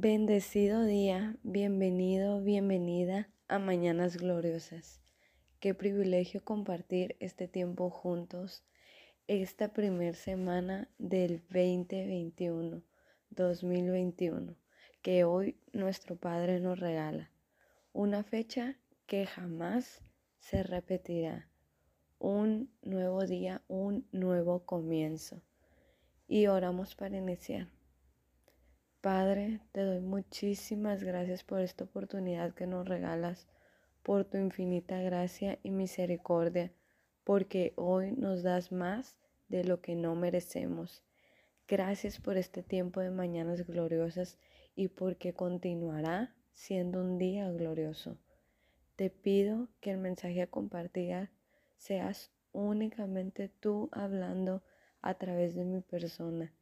Bendecido día, bienvenido, bienvenida a Mañanas Gloriosas. Qué privilegio compartir este tiempo juntos, esta primer semana del 2021, 2021, que hoy nuestro Padre nos regala. Una fecha que jamás se repetirá. Un nuevo día, un nuevo comienzo. Y oramos para iniciar. Padre, te doy muchísimas gracias por esta oportunidad que nos regalas, por tu infinita gracia y misericordia, porque hoy nos das más de lo que no merecemos. Gracias por este tiempo de mañanas gloriosas y porque continuará siendo un día glorioso. Te pido que el mensaje a compartir seas únicamente tú hablando a través de mi persona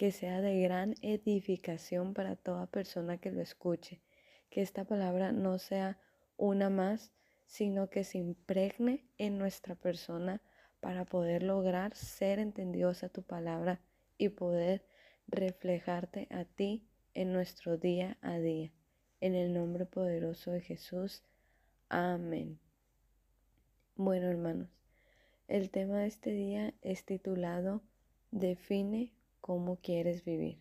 que sea de gran edificación para toda persona que lo escuche, que esta palabra no sea una más, sino que se impregne en nuestra persona para poder lograr ser entendidos a tu palabra y poder reflejarte a ti en nuestro día a día. En el nombre poderoso de Jesús. Amén. Bueno, hermanos, el tema de este día es titulado Define cómo quieres vivir.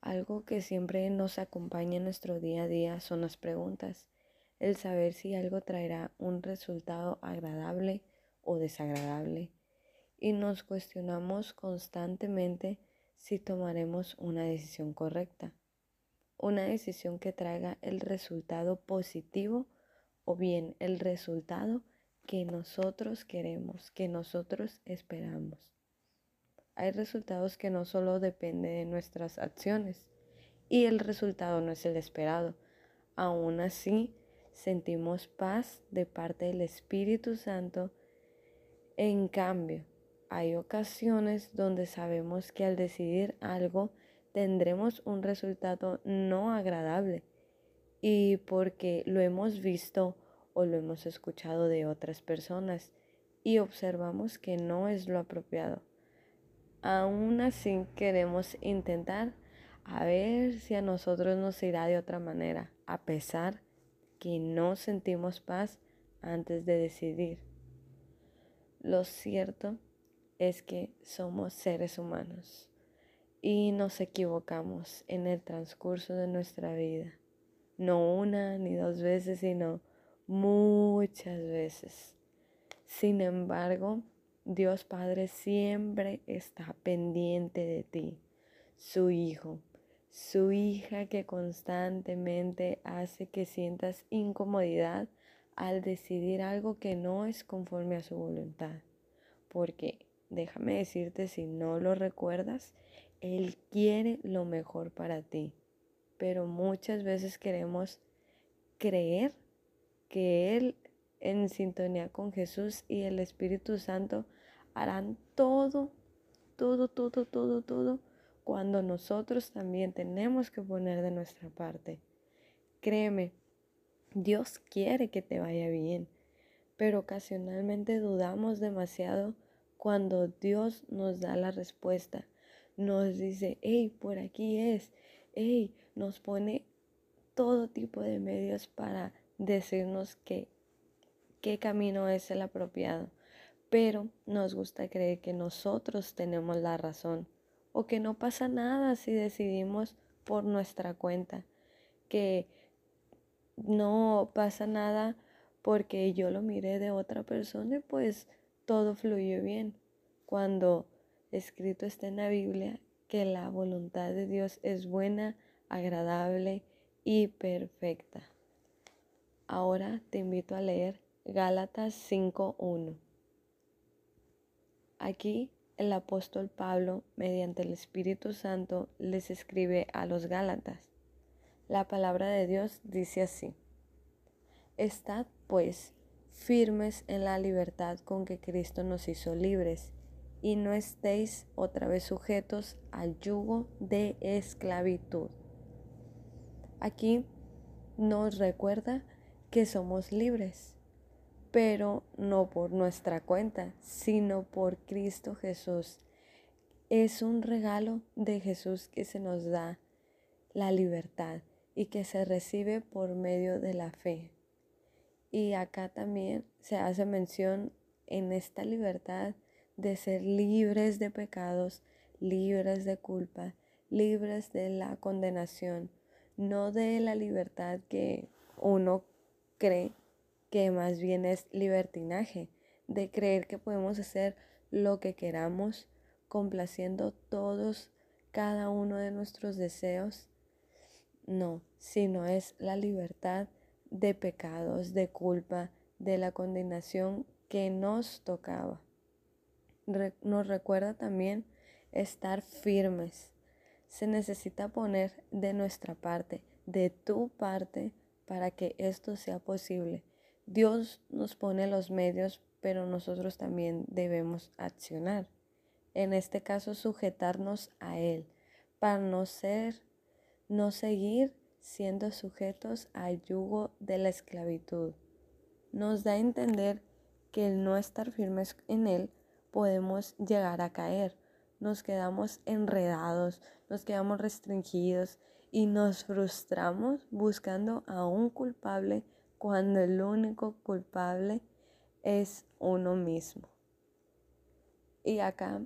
Algo que siempre nos acompaña en nuestro día a día son las preguntas, el saber si algo traerá un resultado agradable o desagradable. Y nos cuestionamos constantemente si tomaremos una decisión correcta, una decisión que traiga el resultado positivo o bien el resultado que nosotros queremos, que nosotros esperamos hay resultados que no solo dependen de nuestras acciones y el resultado no es el esperado. Aún así, sentimos paz de parte del Espíritu Santo. En cambio, hay ocasiones donde sabemos que al decidir algo tendremos un resultado no agradable y porque lo hemos visto o lo hemos escuchado de otras personas y observamos que no es lo apropiado aún así queremos intentar a ver si a nosotros nos irá de otra manera, a pesar que no sentimos paz antes de decidir. Lo cierto es que somos seres humanos y nos equivocamos en el transcurso de nuestra vida. No una ni dos veces, sino muchas veces. Sin embargo, Dios Padre siempre está pendiente de ti, su Hijo, su hija que constantemente hace que sientas incomodidad al decidir algo que no es conforme a su voluntad. Porque déjame decirte, si no lo recuerdas, Él quiere lo mejor para ti. Pero muchas veces queremos creer que Él en sintonía con Jesús y el Espíritu Santo harán todo, todo, todo, todo, todo, cuando nosotros también tenemos que poner de nuestra parte. Créeme, Dios quiere que te vaya bien, pero ocasionalmente dudamos demasiado cuando Dios nos da la respuesta. Nos dice, hey, por aquí es, hey, nos pone todo tipo de medios para decirnos que qué camino es el apropiado pero nos gusta creer que nosotros tenemos la razón o que no pasa nada si decidimos por nuestra cuenta, que no pasa nada porque yo lo miré de otra persona y pues todo fluyó bien. Cuando escrito está en la Biblia que la voluntad de Dios es buena, agradable y perfecta. Ahora te invito a leer Gálatas 5.1. Aquí el apóstol Pablo, mediante el Espíritu Santo, les escribe a los Gálatas. La palabra de Dios dice así, Estad pues firmes en la libertad con que Cristo nos hizo libres, y no estéis otra vez sujetos al yugo de esclavitud. Aquí nos recuerda que somos libres pero no por nuestra cuenta, sino por Cristo Jesús. Es un regalo de Jesús que se nos da la libertad y que se recibe por medio de la fe. Y acá también se hace mención en esta libertad de ser libres de pecados, libres de culpa, libres de la condenación, no de la libertad que uno cree que más bien es libertinaje, de creer que podemos hacer lo que queramos, complaciendo todos, cada uno de nuestros deseos. No, sino es la libertad de pecados, de culpa, de la condenación que nos tocaba. nos recuerda también estar firmes. Se necesita poner de nuestra parte, de tu parte, para que esto sea posible. Dios nos pone los medios, pero nosotros también debemos accionar. En este caso, sujetarnos a Él, para no ser, no seguir siendo sujetos al yugo de la esclavitud. Nos da a entender que el no estar firmes en Él podemos llegar a caer. Nos quedamos enredados, nos quedamos restringidos y nos frustramos buscando a un culpable cuando el único culpable es uno mismo. Y acá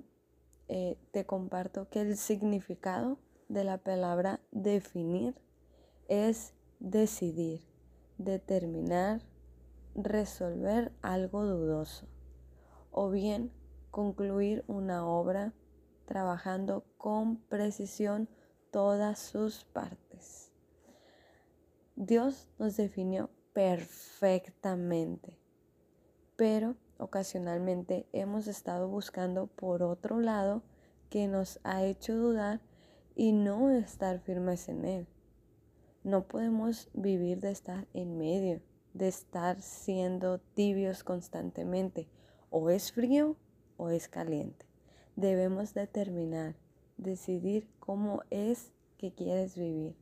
eh, te comparto que el significado de la palabra definir es decidir, determinar, resolver algo dudoso o bien concluir una obra trabajando con precisión todas sus partes. Dios nos definió perfectamente, pero ocasionalmente hemos estado buscando por otro lado que nos ha hecho dudar y no estar firmes en Él. No podemos vivir de estar en medio, de estar siendo tibios constantemente. O es frío o es caliente. Debemos determinar, decidir cómo es que quieres vivir.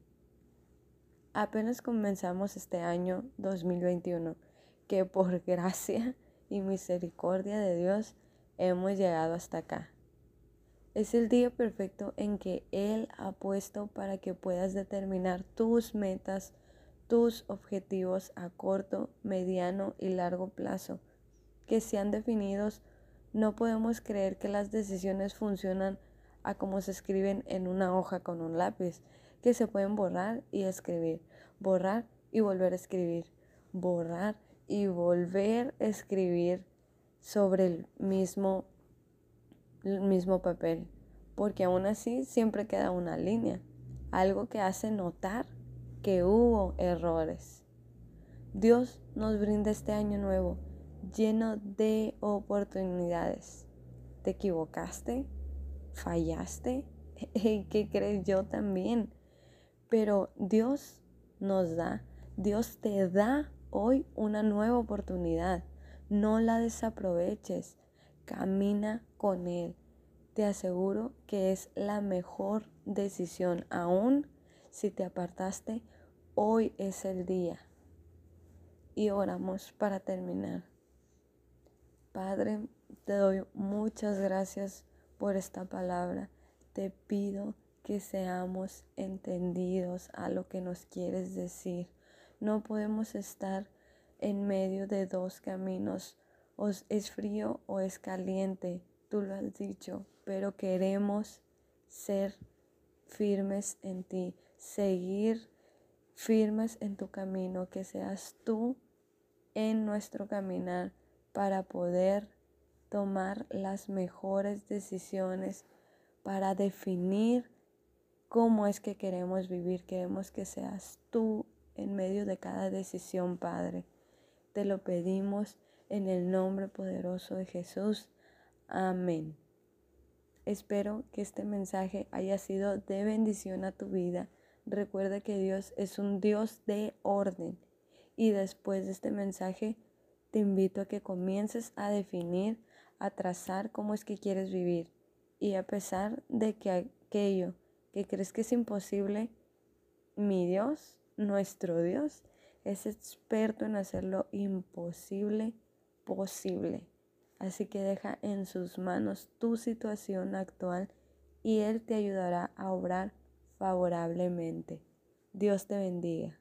Apenas comenzamos este año 2021, que por gracia y misericordia de Dios hemos llegado hasta acá. Es el día perfecto en que Él ha puesto para que puedas determinar tus metas, tus objetivos a corto, mediano y largo plazo, que sean definidos. No podemos creer que las decisiones funcionan a como se escriben en una hoja con un lápiz, que se pueden borrar y escribir, borrar y volver a escribir, borrar y volver a escribir sobre el mismo, mismo papel, porque aún así siempre queda una línea, algo que hace notar que hubo errores. Dios nos brinda este año nuevo lleno de oportunidades. ¿Te equivocaste? ¿Fallaste? ¿Qué crees yo también? Pero Dios nos da, Dios te da hoy una nueva oportunidad. No la desaproveches. Camina con Él. Te aseguro que es la mejor decisión. Aún si te apartaste, hoy es el día. Y oramos para terminar. Padre, te doy muchas gracias por esta palabra. Te pido que seamos entendidos a lo que nos quieres decir. No podemos estar en medio de dos caminos. O es frío o es caliente. Tú lo has dicho, pero queremos ser firmes en ti, seguir firmes en tu camino, que seas tú en nuestro caminar para poder tomar las mejores decisiones, para definir cómo es que queremos vivir. Queremos que seas tú en medio de cada decisión, Padre. Te lo pedimos en el nombre poderoso de Jesús. Amén. Espero que este mensaje haya sido de bendición a tu vida. Recuerda que Dios es un Dios de orden. Y después de este mensaje, te invito a que comiences a definir, a trazar cómo es que quieres vivir. Y a pesar de que aquello que crees que es imposible, mi Dios, nuestro Dios, es experto en hacer lo imposible posible. Así que deja en sus manos tu situación actual y Él te ayudará a obrar favorablemente. Dios te bendiga.